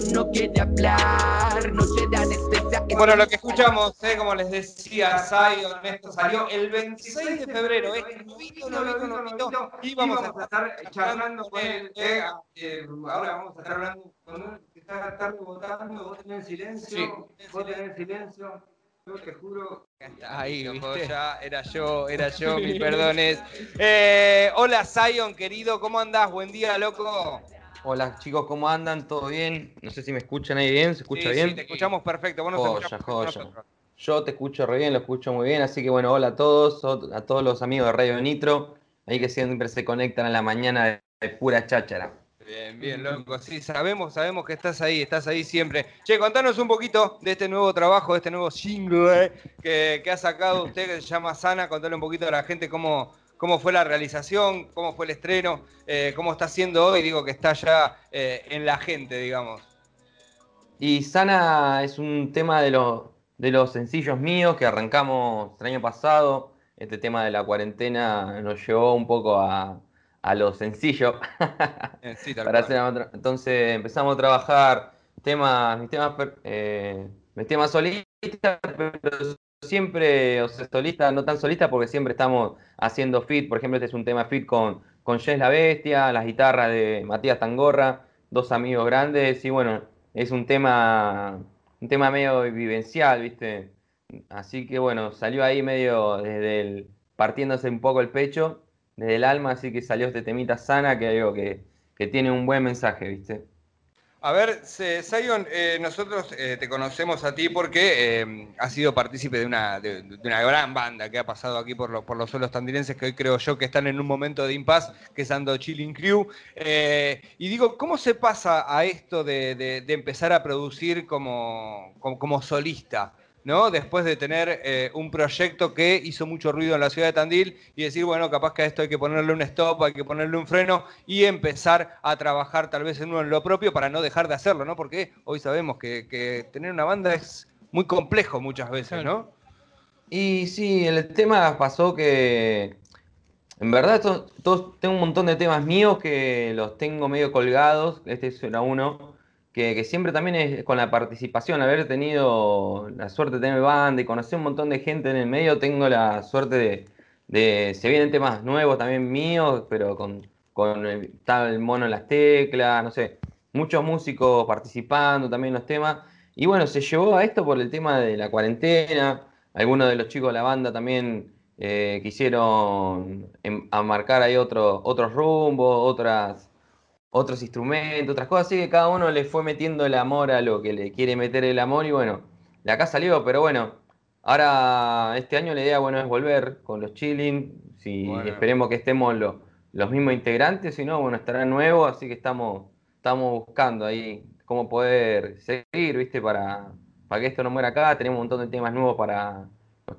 no quiere hablar, no se da anestesia. Bueno, lo que escuchamos, eh, como les decía, Zion, esto salió el 26 de febrero, eh, novito, novito, novito, y vamos a estar charlando con él. Eh, eh, ahora vamos a estar hablando con él, que está tarde votando, vos tenés silencio, vos tenés silencio. Yo te juro. Ahí, Loco, ¿viste? ya era yo, era yo, mis perdones. Eh, hola, Zion, querido, ¿cómo andás? Buen día, loco. Hola chicos, ¿cómo andan? ¿Todo bien? No sé si me escuchan ahí bien, ¿se escucha Sí, bien? Sí, te escuchamos perfecto, vos nos Joya, joya. nosotros. Yo te escucho re bien, lo escucho muy bien, así que bueno, hola a todos, a todos los amigos de Radio Nitro, ahí que siempre se conectan a la mañana de, de pura cháchara. Bien, bien, loco. Sí, sabemos, sabemos que estás ahí, estás ahí siempre. Che, contanos un poquito de este nuevo trabajo, de este nuevo single eh, que, que ha sacado usted, que se llama Sana. Contale un poquito a la gente cómo, cómo fue la realización, cómo fue el estreno, eh, cómo está siendo hoy. Digo que está ya eh, en la gente, digamos. Y Sana es un tema de, los de los sencillos míos que arrancamos el año pasado. Este tema de la cuarentena nos llevó un poco a, a lo sencillo. Eh, sí, para hacer Entonces empezamos a trabajar temas, mis temas, eh, mis temas solistas, pero siempre, o sea, solista, no tan solista, porque siempre estamos haciendo fit. Por ejemplo, este es un tema fit con, con Jess la Bestia, las guitarras de Matías Tangorra, dos amigos grandes, y bueno, es un tema, un tema medio vivencial, ¿viste? Así que bueno, salió ahí medio desde el, partiéndose un poco el pecho, desde el alma, así que salió este temita sana, que digo que, que tiene un buen mensaje, ¿viste? A ver, Zion, eh, nosotros eh, te conocemos a ti porque eh, has sido partícipe de una, de, una gran banda que ha pasado aquí por, lo- por los suelos tandilenses, que hoy creo yo que están en un momento de impas, que es Ando Chilling Crew. Eh, y digo, ¿cómo se pasa a esto de, de- empezar a producir como, como solista? ¿No? Después de tener eh, un proyecto que hizo mucho ruido en la ciudad de Tandil y decir, bueno, capaz que a esto hay que ponerle un stop, hay que ponerle un freno y empezar a trabajar tal vez en uno en lo propio para no dejar de hacerlo, ¿no? Porque hoy sabemos que, que tener una banda es muy complejo muchas veces, ¿no? Y sí, el tema pasó que, en verdad, todos, tengo un montón de temas míos que los tengo medio colgados, este era uno, que, siempre también es con la participación, haber tenido la suerte de tener banda y conocer un montón de gente en el medio, tengo la suerte de, se vienen temas nuevos también míos, pero con, el, mono en las teclas, no sé, muchos músicos participando también en los temas. Y bueno, se llevó a esto por el tema de la cuarentena. Algunos de los chicos de la banda también eh, quisieron em- a marcar ahí otro, otros rumbos, otras, otros instrumentos, otras cosas. Así que cada uno le fue metiendo el amor a lo que le quiere meter el amor. Y bueno, de acá salió, pero bueno, ahora este año la idea bueno, es volver con los chilling. Si Bueno. esperemos que estemos lo- los mismos integrantes, si no, bueno, estará nuevo. Así que estamos, estamos buscando ahí cómo poder seguir, ¿viste? Para, para que esto no muera acá. Tenemos un montón de temas nuevos para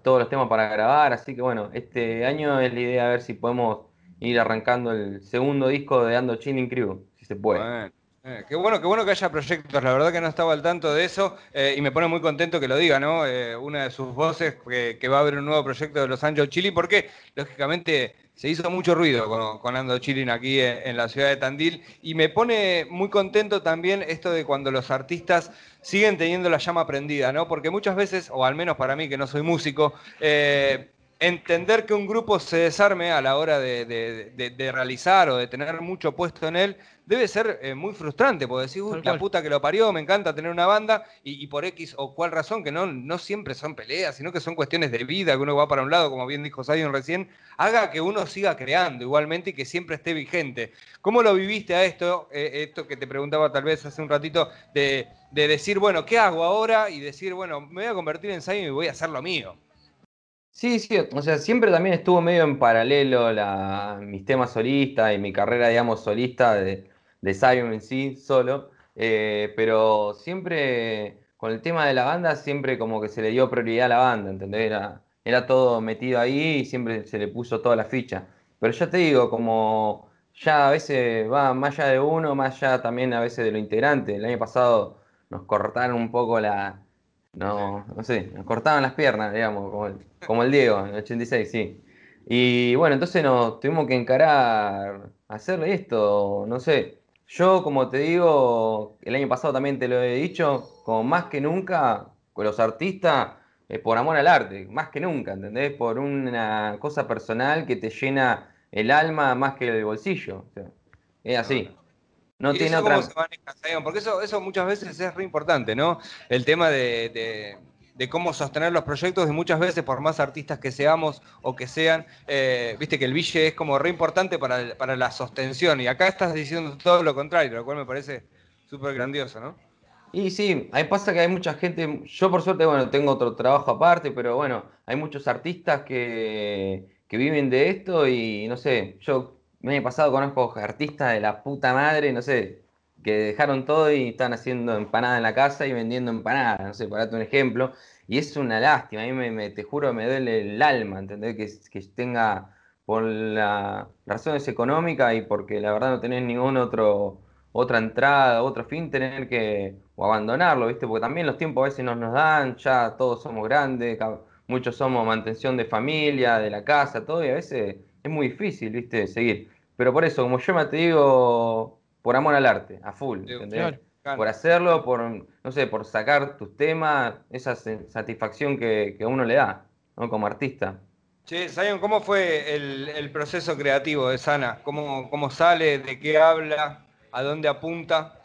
todos los temas para grabar. Así que bueno, este año es la idea a ver si podemos ir arrancando el segundo disco de Ando Chilling Crew, si se puede. Eh, qué bueno, qué bueno que haya proyectos, la verdad que no estaba al tanto de eso eh, y me pone muy contento que lo diga, ¿no? Eh, una de sus voces que, va a haber un nuevo proyecto de Los Angeles Chili, porque lógicamente se hizo mucho ruido con, Ando Chilling aquí en, en la ciudad de Tandil y me pone muy contento también esto de cuando los artistas siguen teniendo la llama prendida, ¿no? Porque muchas veces, o al menos para mí que no soy músico, eh, entender que un grupo se desarme a la hora de, de- de- de realizar o de tener mucho puesto en él debe ser eh, muy frustrante, porque decir, uy, la puta que lo parió, me encanta tener una banda, y, y por X o cual razón, que no, no siempre son peleas, sino que son cuestiones de vida, que uno va para un lado, como bien dijo Zion recién, haga que uno siga creando igualmente y que siempre esté vigente. ¿Cómo lo viviste a esto? Eh, esto que te preguntaba tal vez hace un ratito, de, de decir, bueno, ¿qué hago ahora? Y decir, bueno, me voy a convertir en Zion y voy a hacer lo mío. Sí, sí, o sea, siempre también estuvo medio en paralelo la, mis temas solistas y mi carrera, digamos, solista de, de en sí, solo. eh, pero siempre con el tema de la banda, siempre como que se le dio prioridad a la banda, ¿entendés? Era, era todo metido ahí y siempre se le puso toda la ficha. Pero ya te digo, como ya a veces va más allá de uno, más allá también a veces de lo integrante. El año pasado nos cortaron un poco la, no, no sé, nos cortaban las piernas, digamos, como el, como el Diego en el 86, sí. Y bueno, entonces nos tuvimos que encarar, hacer esto, no sé. Yo, como te digo, el año pasado también te lo he dicho, como más que nunca, con los artistas, eh, por amor al arte, más que nunca, ¿entendés? Por una cosa personal que te llena el alma más que el bolsillo. es así. No tiene otra. Porque eso, eso muchas veces es re importante, ¿no? El tema de, cómo sostener los proyectos y muchas veces, por más artistas que seamos o que sean, eh, viste que el bille es como re importante para, para, la sostención. Y acá estás diciendo todo lo contrario, lo cual me parece súper grandioso, ¿no? Y sí, ahí pasa que hay mucha gente, yo por suerte, bueno, tengo otro trabajo aparte, pero bueno, hay muchos artistas que, que viven de esto y no sé, yo el año pasado conozco artistas de la puta madre, no sé, que dejaron todo y están haciendo empanada en la casa y vendiendo empanadas, no sé, para un ejemplo. Y es una lástima, a mí me, te juro me duele el alma, ¿entendés? Que, que tenga por las razones económicas y porque la verdad no tenés ningún otro otra entrada, otro fin, tener que o abandonarlo, ¿viste? Porque también los tiempos a veces no nos dan, ya todos somos grandes, muchos somos mantención de familia, de la casa, todo, y a veces es muy difícil, ¿viste? Seguir. Pero por eso, como yo me te digo, por amor al arte, a full, ¿entendés? Por hacerlo, por, no sé, por sacar tus temas, esa satisfacción que, que uno le da, ¿no? Como artista. Che, Zion, ¿cómo fue el, proceso creativo de Sana? ¿Cómo, ¿Cómo sale? ¿De qué habla? ¿A dónde apunta?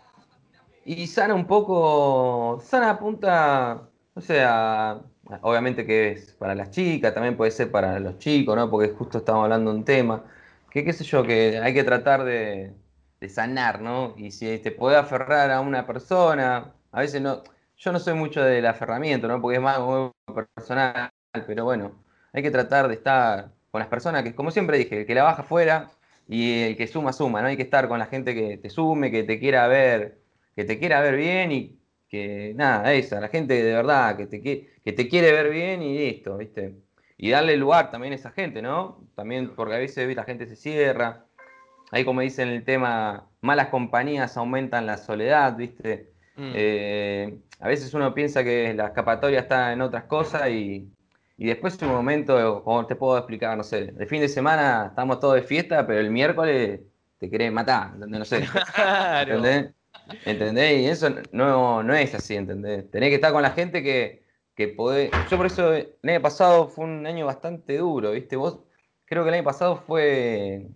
Y Sana un poco, Sana apunta, o sea, obviamente que es para las chicas, también puede ser para los chicos, ¿no? Porque justo estamos hablando de un tema, que qué sé yo, que hay que tratar de, sanar, ¿no? Y si te puede aferrar a una persona, a veces no, yo no soy mucho del aferramiento, ¿no? Porque es más personal, pero bueno, hay que tratar de estar con las personas que, como siempre dije, el que la baja fuera y el que suma, suma, ¿no? Hay que estar con la gente que te sume, que te quiera ver, que te quiera ver bien y que nada, esa, la gente de verdad que te, que te quiere ver bien y listo, ¿viste? Y darle lugar también a esa gente, ¿no? También porque a veces la gente se cierra. Ahí como dicen el tema, malas compañías aumentan la soledad, ¿viste? Mm. Eh, a veces uno piensa que la escapatoria está en otras cosas y, y después un momento, como te puedo explicar, no sé, de fin de semana estamos todos de fiesta, pero el miércoles te querés matar, ¿entendés? No sé. ¿Entendés? ¿Entendés? Y eso no, no es así, ¿entendés? Tenés que estar con la gente que, que podés... Yo por eso el año pasado fue un año bastante duro, ¿viste? Vos creo que el año pasado fue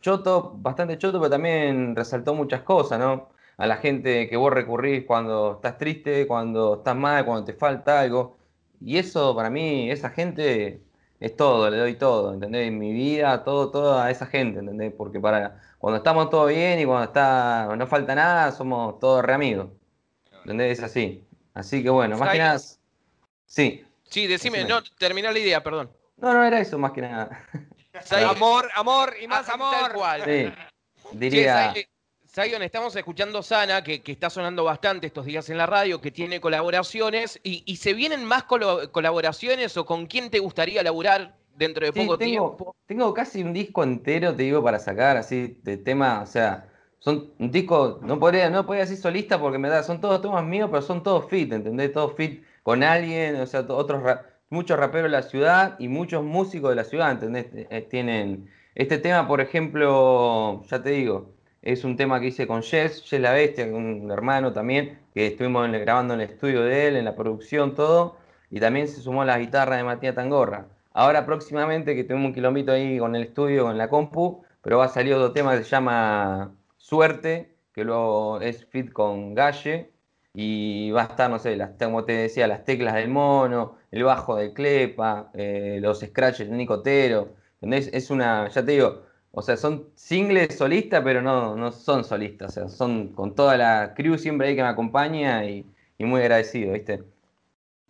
choto, bastante choto, pero también resaltó muchas cosas, ¿no? A la gente que vos recurrís cuando estás triste, cuando estás mal, cuando te falta algo. Y eso para mí, esa gente es todo, le doy todo, ¿entendés? En mi vida, todo, todo a esa gente, ¿entendés? Porque para cuando estamos todo bien y cuando está, no falta nada, somos todos re amigos. ¿Entendés? Es así. Así que bueno, más que nada. Sí. Sí, decime, no, termina la idea, perdón. No, no era eso más que nada. amor, amor y más amor. cual. Sí, diría. Zion, estamos escuchando Sana, que, está sonando bastante estos días en la radio, que tiene colaboraciones. ¿Y, se vienen más colaboraciones o con quién te gustaría laburar dentro de poco tiempo? Tengo casi un disco entero, te digo, para sacar así de tema. O sea, son un disco, no podría, no podría decir solista porque me da, son todos temas míos, pero son todos fit, ¿entendés? Todos fit con alguien, o sea, otros muchos raperos de la ciudad y muchos músicos de la ciudad, ¿entendés? Eh, tienen este tema, por ejemplo, ya te digo, es un tema que hice con Jess, Jess La Bestia, un hermano también, que estuvimos grabando en el estudio de él, en la producción, todo. Y también se sumó la guitarra de Matías Tangorra. Ahora próximamente, que tenemos un kilómetro ahí con el estudio, con la compu, pero va a salir otro tema que se llama Suerte, que luego es fit con Galle. Y va a estar, no sé, como te decía, las teclas del mono, el bajo de Clepa, eh, los scratches de Nicotero. Es una, ya te digo, o sea, son singles solistas, pero no, no son solistas. O sea, son con toda la crew siempre ahí que me acompaña y, y muy agradecido, ¿viste?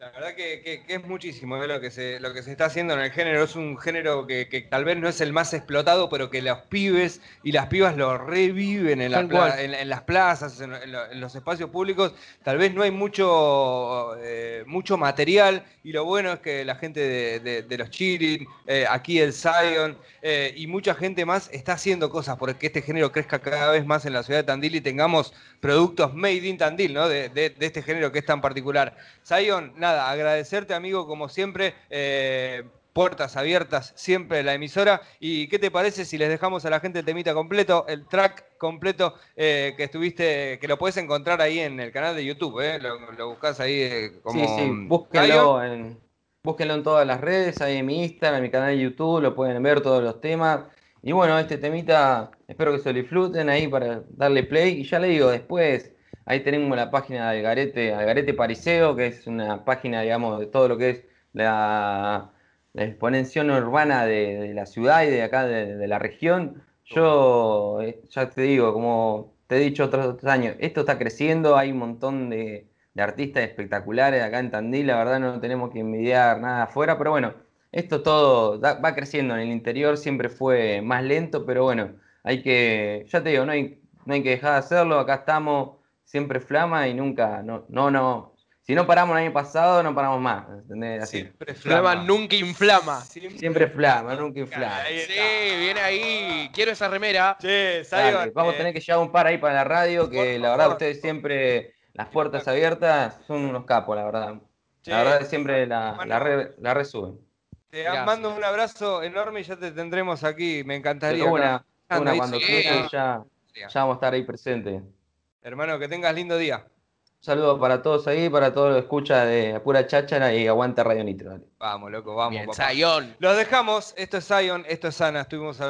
La verdad que, es muchísimo lo, que se, lo que se está haciendo en el género. Es un género que, tal vez no es el más explotado, pero que los pibes y las pibas lo reviven en, en, las plazas, en, los espacios públicos. Tal vez no hay mucho, eh, mucho material y lo bueno es que la gente de, los Chirin, eh, aquí el Zion eh, y mucha gente más está haciendo cosas porque este género crezca cada vez más en la ciudad de Tandil y tengamos productos made in Tandil, ¿no? De, este género que es tan particular. Zion, nada, agradecerte, amigo, como siempre. Eh, puertas abiertas siempre la emisora. ¿Y qué te parece si les dejamos a la gente el temita completo, el track completo eh, que estuviste, que lo puedes encontrar ahí en el canal de YouTube, ¿eh? lo, lo buscas ahí eh, como... Sí, sí, búsquenlo en, búsquenlo en todas las redes, ahí en mi Instagram, en mi canal de YouTube, lo pueden ver todos los temas. Y bueno, este temita, espero que se lo disfruten ahí para darle play. Y ya le digo, después ahí tenemos la página de Algarete, Algarete Pariseo, que es una página, digamos, de todo lo que es la, exponencia urbana de, la ciudad y de acá, de, la región. Yo, eh, ya te digo, como te he dicho otros, años, esto está creciendo, hay un montón de, de artistas espectaculares acá en Tandil, la verdad no tenemos que envidiar nada afuera, pero bueno, esto todo va creciendo en el interior, siempre fue más lento, pero bueno, hay que, ya te digo, no hay, no hay que dejar de hacerlo, acá estamos, siempre flama y nunca, no, no, no. Si no paramos el año pasado, no paramos más. ¿entendés? Así. Siempre flama. nunca inflama. Siempre, flama, nunca inflama. Sí, viene ahí. Quiero esa remera. Sí, Vamos a eh. tener que llevar un par ahí para la radio, que la verdad ustedes siempre, las puertas abiertas, son unos capos, la verdad. La verdad siempre la, la, la resuben. Te mando un abrazo enorme y ya te tendremos aquí. Me encantaría. Una, cuando quieras, ya, ya vamos a estar ahí presentes. Hermano, que tengas lindo día. Un saludo para todos ahí, para todos los que escuchan de Pura Cháchara y aguanta Radio Nitro. Vamos, loco, vamos. Bien, Los dejamos. Esto es Zion, esto es Ana. Estuvimos